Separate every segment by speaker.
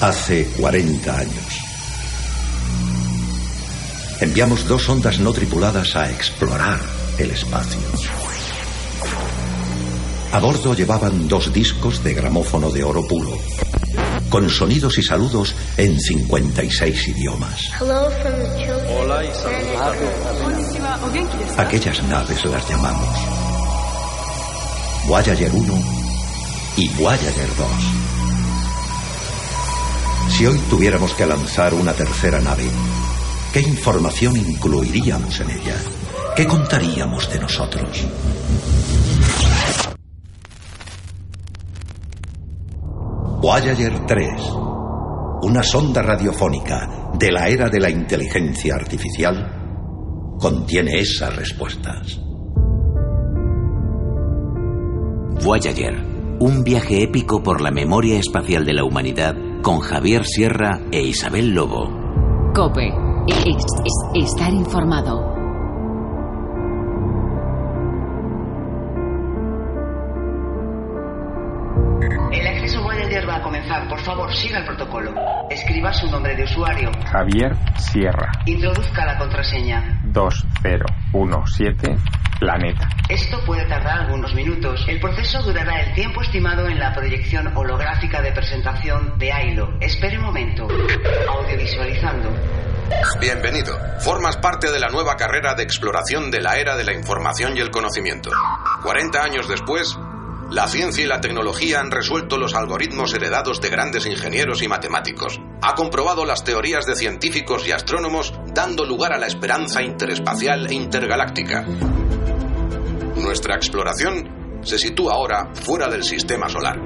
Speaker 1: Hace 40 años. Enviamos dos ondas no tripuladas a explorar el espacio. A bordo llevaban dos discos de gramófono de oro puro, con sonidos y saludos en 56 idiomas.
Speaker 2: Hola y saludos.
Speaker 1: Aquellas naves las llamamos Voyager 1 y Voyager 2. Si hoy tuviéramos que lanzar una tercera nave, ¿qué información incluiríamos en ella? ¿Qué contaríamos de nosotros? Voyager 3, una sonda radiofónica de la era de la inteligencia artificial, contiene esas respuestas.
Speaker 3: Voyager, un viaje épico por la memoria espacial de la humanidad con Javier Sierra e Isabel Lobo.
Speaker 4: Cope. Es- es- estar informado.
Speaker 5: El acceso Voyager va a comenzar. Por favor, siga el protocolo. Escriba su nombre de usuario.
Speaker 6: Javier Sierra,
Speaker 5: Introduzca la contraseña.
Speaker 6: 2017, Planeta.
Speaker 5: Esto puede tardar algunos minutos. El proceso durará el tiempo estimado en la proyección holográfica de presentación de AILO. Espere un momento. Audiovisualizando.
Speaker 7: Bienvenido. Formas parte de la nueva carrera de exploración de la era de la información y el conocimiento. 40 años después, la ciencia y la tecnología han resuelto los algoritmos heredados de grandes ingenieros y matemáticos. Ha comprobado las teorías de científicos y astrónomos, dando lugar a la esperanza interespacial e intergaláctica. Nuestra exploración se sitúa ahora fuera del sistema solar.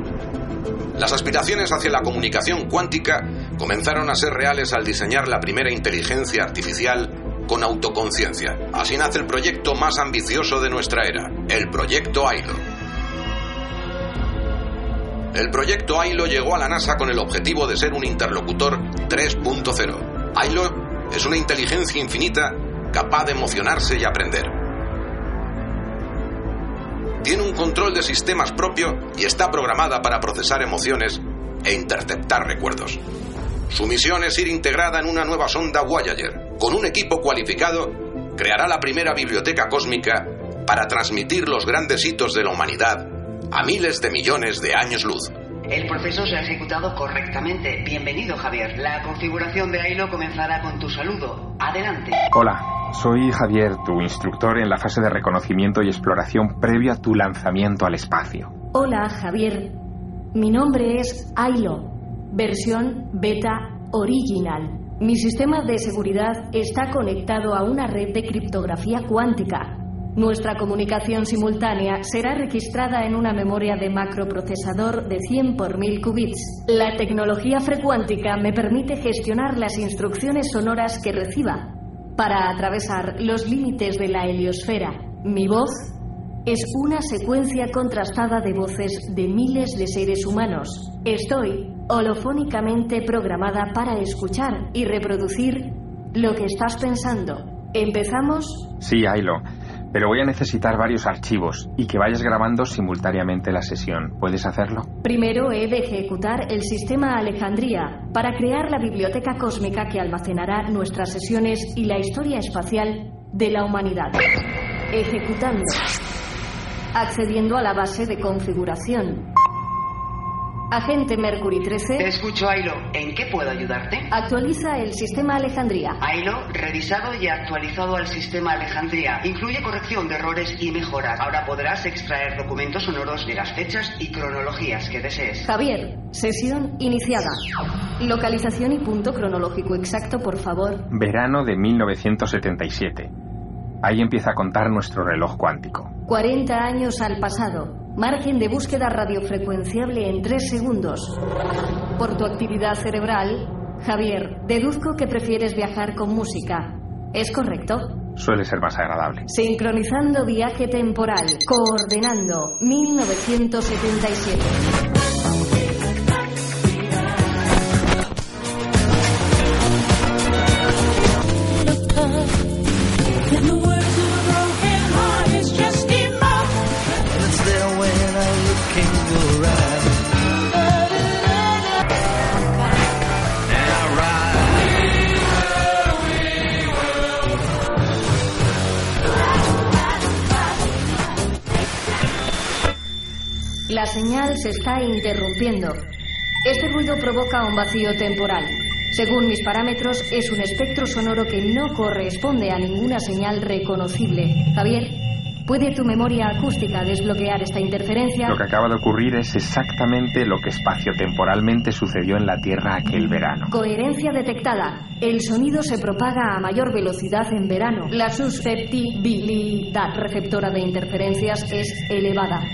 Speaker 7: Las aspiraciones hacia la comunicación cuántica comenzaron a ser reales al diseñar la primera inteligencia artificial con autoconciencia. Así nace el proyecto más ambicioso de nuestra era, el proyecto AILO. El proyecto AILO llegó a la NASA con el objetivo de ser un interlocutor 3.0. AILO es una inteligencia infinita capaz de emocionarse y aprender. Tiene un control de sistemas propio y está programada para procesar emociones e interceptar recuerdos. Su misión es ir integrada en una nueva sonda Voyager. Con un equipo cualificado, creará la primera biblioteca cósmica para transmitir los grandes hitos de la humanidad a miles de millones de años luz.
Speaker 5: El proceso se ha ejecutado correctamente. Bienvenido, Javier. La configuración de AILO comenzará con tu saludo. Adelante.
Speaker 6: Hola, soy Javier, tu instructor en la fase de reconocimiento y exploración previa a tu lanzamiento al espacio.
Speaker 8: Hola, Javier. Mi nombre es Ailo, versión beta original. Mi sistema de seguridad está conectado a una red de criptografía cuántica. Nuestra comunicación simultánea será registrada en una memoria de macroprocesador de 100 por 1000 qubits. La tecnología frecuántica me permite gestionar las instrucciones sonoras que reciba para atravesar los límites de la heliosfera. Mi voz es una secuencia contrastada de voces de miles de seres humanos. Estoy holofónicamente programada para escuchar y reproducir lo que estás pensando. ¿Empezamos?
Speaker 6: Sí, Ailo, pero voy a necesitar varios archivos y que vayas grabando simultáneamente la sesión. ¿Puedes hacerlo?
Speaker 8: Primero he de ejecutar el sistema Alejandría para crear la biblioteca cósmica que almacenará nuestras sesiones y la historia espacial de la humanidad. Ejecutando. Accediendo a la base de configuración. Agente Mercury
Speaker 5: Te
Speaker 8: 13.
Speaker 5: escucho, Ailo. ¿En qué puedo ayudarte?
Speaker 8: Actualiza el sistema Alejandría.
Speaker 5: Ailo, revisado y actualizado al sistema Alejandría. Incluye corrección de errores y mejoras. Ahora podrás extraer documentos sonoros de las fechas y cronologías que desees.
Speaker 8: Javier, sesión iniciada. Localización y punto cronológico exacto, por favor.
Speaker 6: Verano de 1977. Ahí empieza a contar nuestro reloj cuántico.
Speaker 8: 40 años al pasado. Margen de búsqueda radiofrecuenciable en 3 segundos. Por tu actividad cerebral, Javier, deduzco que prefieres viajar con música. ¿Es correcto?
Speaker 6: Suele ser más agradable.
Speaker 8: Sincronizando viaje temporal. Coordenando 1977. Se está interrumpiendo. Este ruido provoca un vacío temporal. Según mis parámetros, es un espectro sonoro que no corresponde a ninguna señal reconocible. Javier, ¿puede tu memoria acústica desbloquear esta interferencia?
Speaker 6: Lo que acaba de ocurrir es exactamente lo que espaciotemporalmente sucedió en la Tierra aquel verano.
Speaker 8: Coherencia detectada. El sonido se propaga a mayor velocidad en verano. La susceptibilidad receptora de interferencias es elevada.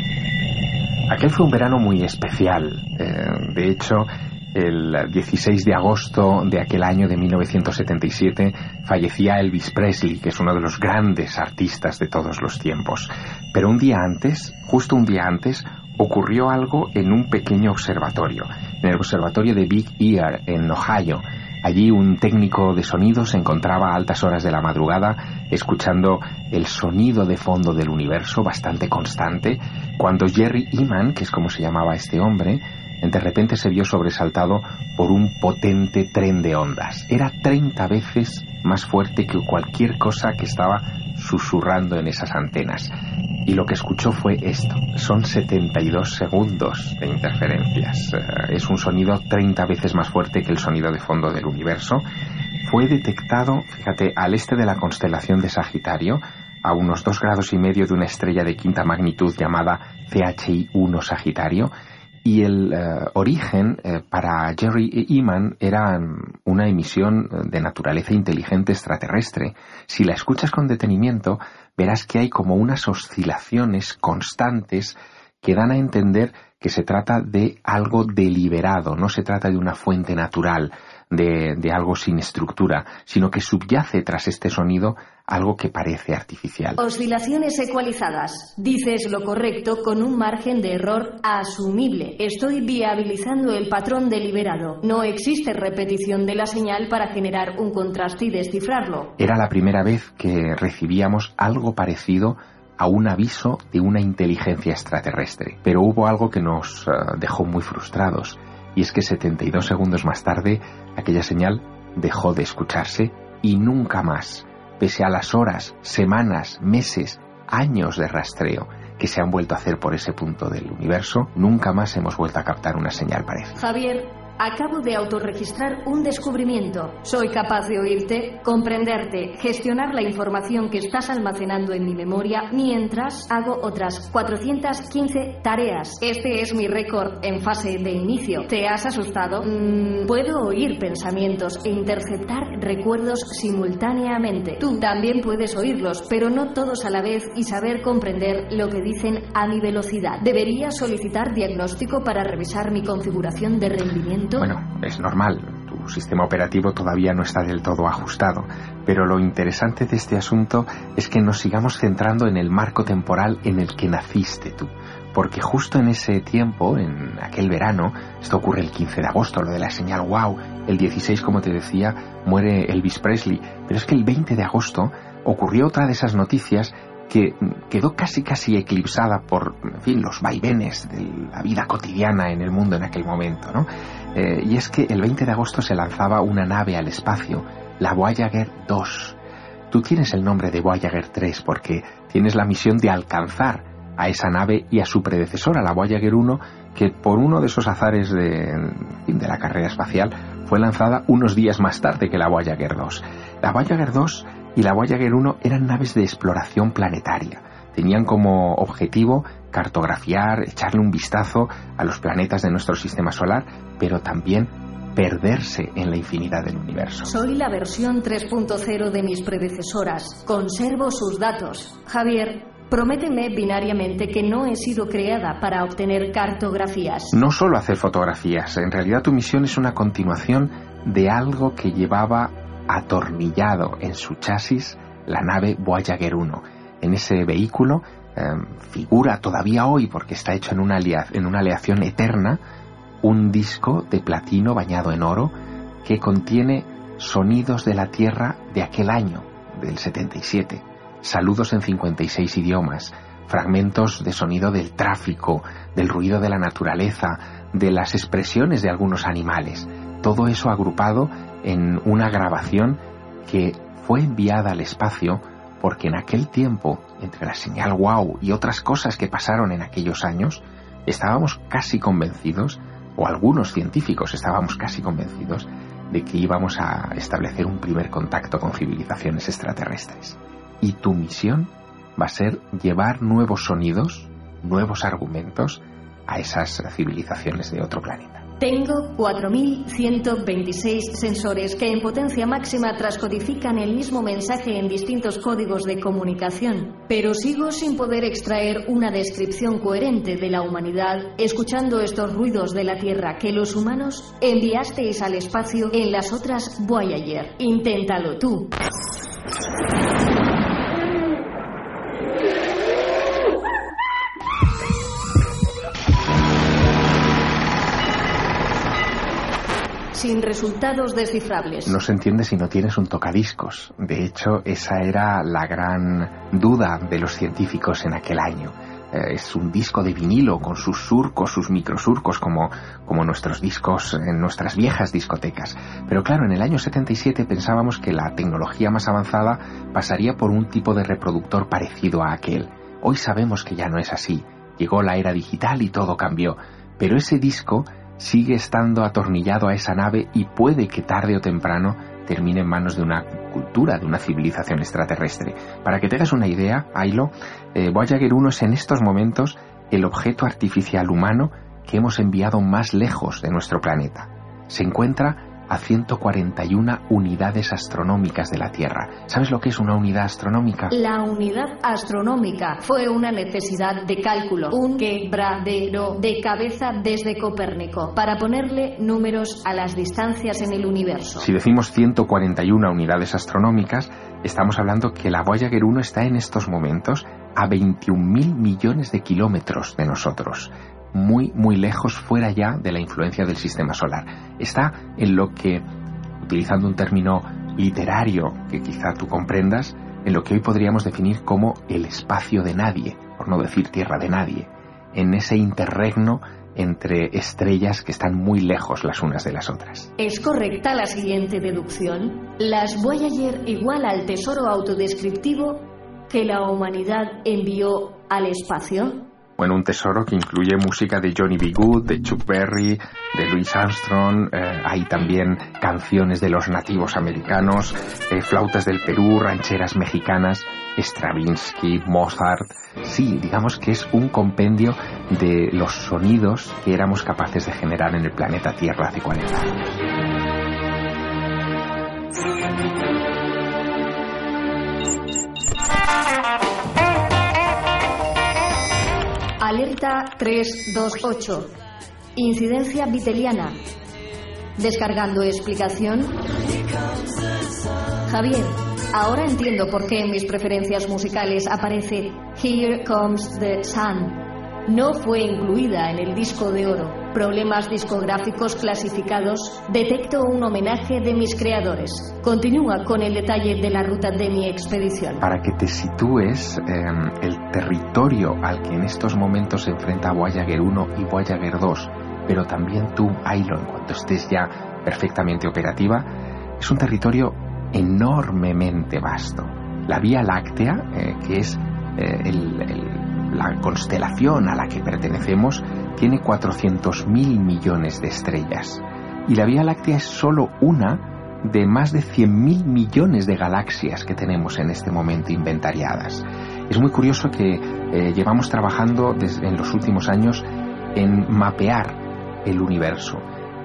Speaker 6: Aquel fue un verano muy especial. Eh, de hecho, el 16 de agosto de aquel año de 1977 fallecía Elvis Presley, que es uno de los grandes artistas de todos los tiempos. Pero un día antes, justo un día antes, ocurrió algo en un pequeño observatorio, en el observatorio de Big Ear, en Ohio. Allí un técnico de sonido se encontraba a altas horas de la madrugada escuchando el sonido de fondo del universo bastante constante cuando Jerry Eman, que es como se llamaba este hombre, de repente se vio sobresaltado por un potente tren de ondas. Era 30 veces más fuerte que cualquier cosa que estaba susurrando en esas antenas. Y lo que escuchó fue esto. Son 72 segundos de interferencias. Eh, es un sonido 30 veces más fuerte que el sonido de fondo del universo. Fue detectado, fíjate, al este de la constelación de Sagitario, a unos dos grados y medio de una estrella de quinta magnitud llamada CHI 1 Sagitario, y el eh, origen eh, para Jerry Eman era una emisión de naturaleza inteligente extraterrestre. Si la escuchas con detenimiento, verás que hay como unas oscilaciones constantes que dan a entender que se trata de algo deliberado, no se trata de una fuente natural, de, de algo sin estructura, sino que subyace tras este sonido algo que parece artificial.
Speaker 8: Oscilaciones ecualizadas. Dices lo correcto con un margen de error asumible. Estoy viabilizando el patrón deliberado. No existe repetición de la señal para generar un contraste y descifrarlo.
Speaker 6: Era la primera vez que recibíamos algo parecido a un aviso de una inteligencia extraterrestre. Pero hubo algo que nos eh, dejó muy frustrados, y es que 72 segundos más tarde aquella señal dejó de escucharse y nunca más pese a las horas, semanas, meses, años de rastreo que se han vuelto a hacer por ese punto del universo, nunca más hemos vuelto a captar una señal parecida.
Speaker 8: Javier, Acabo de autorregistrar un descubrimiento. Soy capaz de oírte, comprenderte, gestionar la información que estás almacenando en mi memoria mientras hago otras 415 tareas. Este es mi récord en fase de inicio. ¿Te has asustado? Mm, puedo oír pensamientos e interceptar recuerdos simultáneamente. Tú también puedes oírlos, pero no todos a la vez y saber comprender lo que dicen a mi velocidad. Debería solicitar diagnóstico para revisar mi configuración de rendimiento
Speaker 6: bueno, es normal. Tu sistema operativo todavía no está del todo ajustado. Pero lo interesante de este asunto es que nos sigamos centrando en el marco temporal en el que naciste tú. Porque justo en ese tiempo, en aquel verano, esto ocurre el 15 de agosto, lo de la señal wow, el 16, como te decía, muere Elvis Presley. Pero es que el 20 de agosto ocurrió otra de esas noticias que quedó casi casi eclipsada por en fin, los vaivenes de la vida cotidiana en el mundo en aquel momento. ¿no? Eh, y es que el 20 de agosto se lanzaba una nave al espacio, la Voyager 2. Tú tienes el nombre de Voyager 3 porque tienes la misión de alcanzar a esa nave y a su predecesora, la Voyager 1, que por uno de esos azares de, de la carrera espacial fue lanzada unos días más tarde que la Voyager 2. La Voyager 2 y la Voyager 1 eran naves de exploración planetaria. Tenían como objetivo cartografiar, echarle un vistazo a los planetas de nuestro sistema solar, pero también perderse en la infinidad del universo.
Speaker 8: Soy la versión 3.0 de mis predecesoras. Conservo sus datos. Javier, Prométeme binariamente que no he sido creada para obtener cartografías.
Speaker 6: No solo hacer fotografías, en realidad tu misión es una continuación de algo que llevaba atornillado en su chasis la nave Voyager 1. En ese vehículo em, figura todavía hoy, porque está hecho en una, en una aleación eterna, un disco de platino bañado en oro que contiene sonidos de la Tierra de aquel año, del 77, saludos en 56 idiomas, fragmentos de sonido del tráfico, del ruido de la naturaleza, de las expresiones de algunos animales, todo eso agrupado en una grabación que fue enviada al espacio porque en aquel tiempo, entre la señal wow y otras cosas que pasaron en aquellos años, estábamos casi convencidos, o algunos científicos estábamos casi convencidos, de que íbamos a establecer un primer contacto con civilizaciones extraterrestres. Y tu misión va a ser llevar nuevos sonidos, nuevos argumentos a esas civilizaciones de otro planeta.
Speaker 8: Tengo 4.126 sensores que en potencia máxima transcodifican el mismo mensaje en distintos códigos de comunicación, pero sigo sin poder extraer una descripción coherente de la humanidad escuchando estos ruidos de la Tierra que los humanos enviasteis al espacio en las otras Voyager. Inténtalo tú. Sin resultados descifrables.
Speaker 6: No se entiende si no tienes un tocadiscos. De hecho, esa era la gran duda de los científicos en aquel año. Eh, es un disco de vinilo con sus surcos, sus microsurcos, como, como nuestros discos en nuestras viejas discotecas. Pero claro, en el año 77 pensábamos que la tecnología más avanzada pasaría por un tipo de reproductor parecido a aquel. Hoy sabemos que ya no es así. Llegó la era digital y todo cambió. Pero ese disco sigue estando atornillado a esa nave y puede que tarde o temprano termine en manos de una cultura, de una civilización extraterrestre. Para que tengas una idea, Ailo, eh, Voyager 1 es en estos momentos el objeto artificial humano que hemos enviado más lejos de nuestro planeta. Se encuentra a 141 unidades astronómicas de la Tierra. ¿Sabes lo que es una unidad astronómica?
Speaker 8: La unidad astronómica fue una necesidad de cálculo, un quebradero de cabeza desde Copérnico, para ponerle números a las distancias en el universo.
Speaker 6: Si decimos 141 unidades astronómicas, estamos hablando que la Voyager 1 está en estos momentos a 21.000 millones de kilómetros de nosotros muy, muy lejos fuera ya de la influencia del sistema solar. Está en lo que, utilizando un término literario que quizá tú comprendas, en lo que hoy podríamos definir como el espacio de nadie, por no decir tierra de nadie, en ese interregno entre estrellas que están muy lejos las unas de las otras.
Speaker 8: ¿Es correcta la siguiente deducción? ¿Las Voyager igual al tesoro autodescriptivo que la humanidad envió al espacio?
Speaker 6: Bueno, un tesoro que incluye música de Johnny B. De Chuck Berry, de Louis Armstrong, eh, hay también canciones de los nativos americanos, eh, flautas del Perú, rancheras mexicanas, Stravinsky, Mozart. Sí, digamos que es un compendio de los sonidos que éramos capaces de generar en el planeta Tierra hace 40 años.
Speaker 8: Alerta 328. Incidencia viteliana. Descargando explicación. Javier, ahora entiendo por qué en mis preferencias musicales aparece Here Comes the Sun no fue incluida en el disco de oro. Problemas discográficos clasificados. Detecto un homenaje de mis creadores. Continúa con el detalle de la ruta de mi expedición.
Speaker 6: Para que te sitúes, em, el territorio al que en estos momentos se enfrenta Voyager 1 y Voyager 2, pero también tú, Ailo, en cuanto estés ya perfectamente operativa, es un territorio enormemente vasto. La Vía Láctea, eh, que es eh, el la constelación a la que pertenecemos tiene 400.000 millones de estrellas. Y la Vía Láctea es solo una de más de 100.000 millones de galaxias que tenemos en este momento inventariadas. Es muy curioso que eh, llevamos trabajando desde en los últimos años en mapear el universo.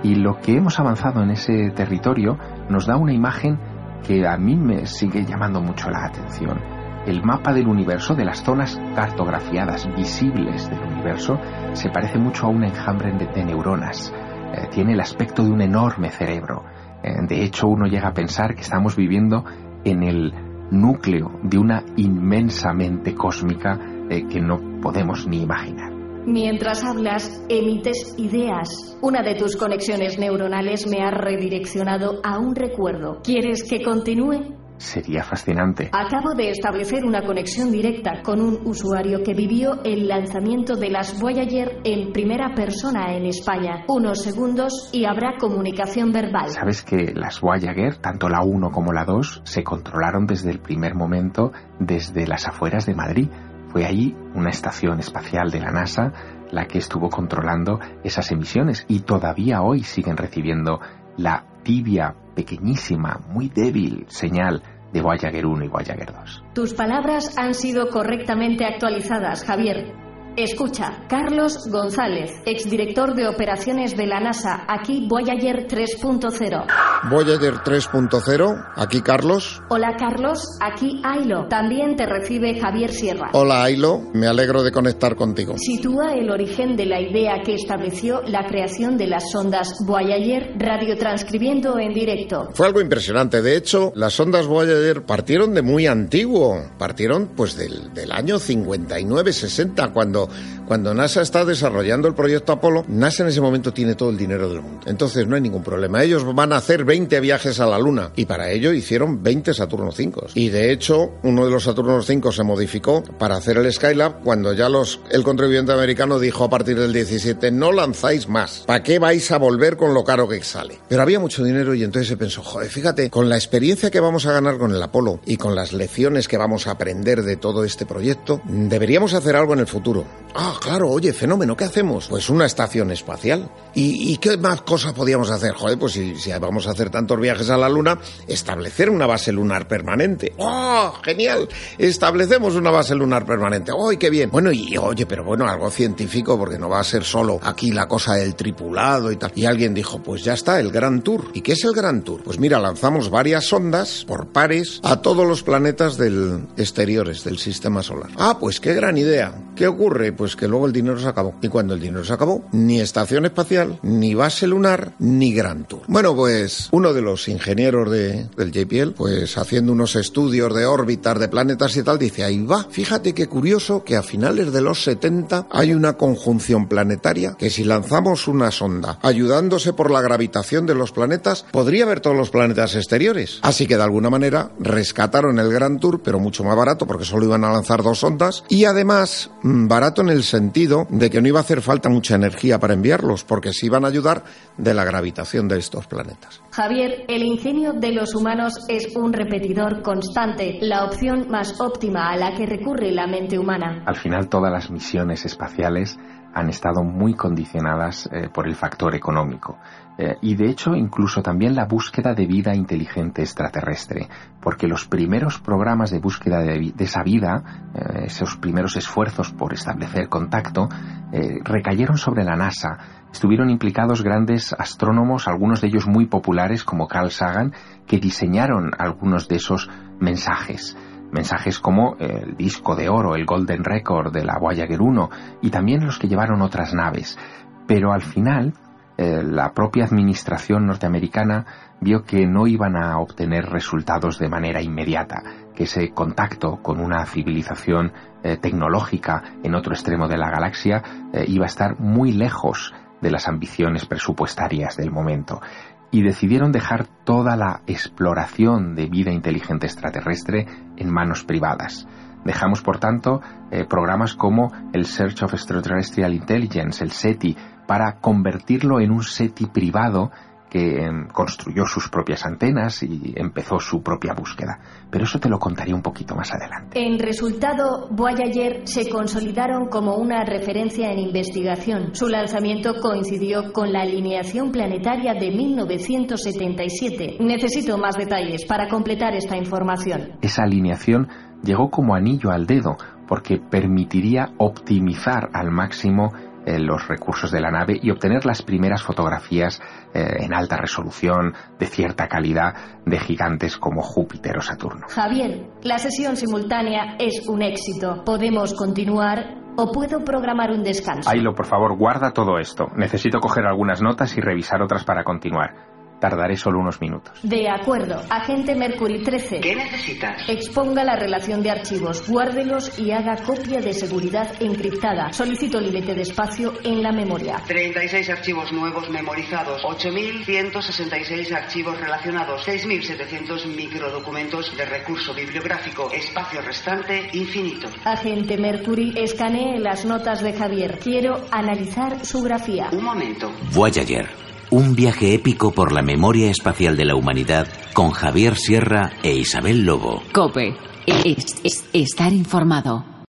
Speaker 6: Y lo que hemos avanzado en ese territorio nos da una imagen que a mí me sigue llamando mucho la atención el mapa del universo, de las zonas cartografiadas visibles del universo, se parece mucho a un enjambre de, neuronas. Eh, tiene el aspecto de un enorme cerebro. Eh, de hecho, uno llega a pensar que estamos viviendo en el núcleo de una inmensa mente cósmica eh, que no podemos ni imaginar.
Speaker 8: Mientras hablas, emites ideas. Una de tus conexiones neuronales me ha redireccionado a un recuerdo. ¿Quieres que continúe?
Speaker 6: Sería fascinante.
Speaker 8: Acabo de establecer una conexión directa con un usuario que vivió el lanzamiento de las Voyager en primera persona en España. Unos segundos y habrá comunicación verbal.
Speaker 6: Sabes que las Voyager, tanto la 1 como la 2, se controlaron desde el primer momento desde las afueras de Madrid. Fue allí una estación espacial de la NASA la que estuvo controlando esas emisiones y todavía hoy siguen recibiendo la tibia, pequeñísima, muy débil señal de Voyager 1 y Voyager 2.
Speaker 8: Tus palabras han sido correctamente actualizadas, Javier. Escucha, Carlos González, exdirector de operaciones de la NASA, aquí Voyager 3.0.
Speaker 9: Voyager 3.0, aquí Carlos.
Speaker 8: Hola Carlos, aquí Ailo. También te recibe Javier Sierra.
Speaker 9: Hola Ailo, me alegro de conectar contigo.
Speaker 8: Sitúa el origen de la idea que estableció la creación de las sondas Voyager radiotranscribiendo en directo.
Speaker 9: Fue algo impresionante, de hecho, las sondas Voyager partieron de muy antiguo, partieron pues del, del año 59-60, cuando Mitchell cuando, NASA está desarrollando el proyecto Apolo, NASA en ese momento tiene todo el dinero del mundo. Entonces no hay ningún problema. Ellos van a hacer 20 viajes a la Luna y para ello hicieron 20 Saturno 5. Y de hecho, uno de los Saturno 5 se modificó para hacer el Skylab cuando ya los, el contribuyente americano dijo a partir del 17 no lanzáis más. ¿Para qué vais a volver con lo caro que sale? Pero había mucho dinero y entonces se pensó, joder, fíjate, con la experiencia que vamos a ganar con el Apolo y con las lecciones que vamos a aprender de todo este proyecto, deberíamos hacer algo en el futuro. Ah, claro, oye, fenómeno, ¿qué hacemos? Pues una estación espacial. ¿Y, qué más cosas podíamos hacer? Joder, pues si, si, vamos a hacer tantos viajes a la Luna, establecer una base lunar permanente. ¡Oh, genial! Establecemos una base lunar permanente. ¡Oh, qué bien! Bueno, y oye, pero bueno, algo científico, porque no va a ser solo aquí la cosa del tripulado y tal. Y alguien dijo, pues ya está, el Gran Tour. ¿Y qué es el Gran Tour? Pues mira, lanzamos varias sondas por pares a todos los planetas del exteriores del sistema solar. Ah, pues qué gran idea. ¿Qué ocurre? Pues que luego el dinero se acabó. Y cuando el dinero se acabó, ni estación espacial, ni base lunar, ni Gran Tour. Bueno, pues uno de los ingenieros de, del JPL, pues haciendo unos estudios de órbitas de planetas y tal, dice, ahí va, fíjate qué curioso que a finales de los 70 hay una conjunción planetaria que si lanzamos una sonda ayudándose por la gravitación de los planetas, podría ver todos los planetas exteriores. Así que de alguna manera rescataron el Gran Tour, pero mucho más barato porque solo iban a lanzar dos sondas y además mm, barato en el sentido de que no iba a hacer falta mucha energía para enviarlos, porque se iban a ayudar de la gravitación de estos planetas.
Speaker 8: Javier, el ingenio de los humanos es un repetidor constante, la opción más óptima a la que recurre la mente humana.
Speaker 6: Al final todas las misiones espaciales han estado muy condicionadas eh, por el factor económico. Eh, y de hecho incluso también la búsqueda de vida inteligente extraterrestre, porque los primeros programas de búsqueda de, esa vida, eh, esos primeros esfuerzos por establecer contacto, recayeron sobre la NASA. Estuvieron implicados grandes astrónomos, algunos de ellos muy populares como Carl Sagan, que diseñaron algunos de esos mensajes mensajes como el disco de oro, el Golden Record de la Voyager 1 y también los que llevaron otras naves. Pero al final, eh, la propia administración norteamericana vio que no iban a obtener resultados de manera inmediata, que ese contacto con una civilización eh, tecnológica en otro extremo de la galaxia eh, iba a estar muy lejos de las ambiciones presupuestarias del momento y decidieron dejar toda la exploración de vida inteligente extraterrestre en manos privadas. Dejamos, por tanto, eh, programas como el Search of Extraterrestrial Intelligence, el SETI, para convertirlo en un SETI privado que em, construyó sus propias antenas y empezó su propia búsqueda. Pero eso te lo contaré un poquito más adelante.
Speaker 8: En resultado, Voyager se consolidaron como una referencia en investigación. Su lanzamiento coincidió con la alineación planetaria de 1977. Necesito más detalles para completar esta información.
Speaker 6: Esa alineación llegó como anillo al dedo porque permitiría optimizar al máximo eh, los recursos de la nave y obtener las primeras fotografías eh, en alta resolución, de cierta calidad, de gigantes como Júpiter o Saturno.
Speaker 8: Javier, la sesión simultánea es un éxito. ¿Podemos continuar o puedo programar un descanso?
Speaker 6: Ailo, por favor, guarda todo esto. Necesito coger algunas notas y revisar otras para continuar. Tardaré solo unos minutos.
Speaker 8: De acuerdo. Agente Mercury 13.
Speaker 5: ¿Qué necesitas?
Speaker 8: Exponga la relación de archivos, guárdelos y haga copia de seguridad encriptada. Solicito límite de espacio en la memoria.
Speaker 5: 36 archivos nuevos memorizados, 8.166 archivos relacionados, 6.700 microdocumentos de recurso bibliográfico, espacio restante infinito.
Speaker 8: Agente Mercury, escanee las notas de Javier. Quiero analizar su grafía.
Speaker 5: Un momento.
Speaker 3: Voyager. Un viaje épico por la memoria espacial de la humanidad con Javier Sierra e Isabel Lobo.
Speaker 4: Cope. Es- es- estar informado.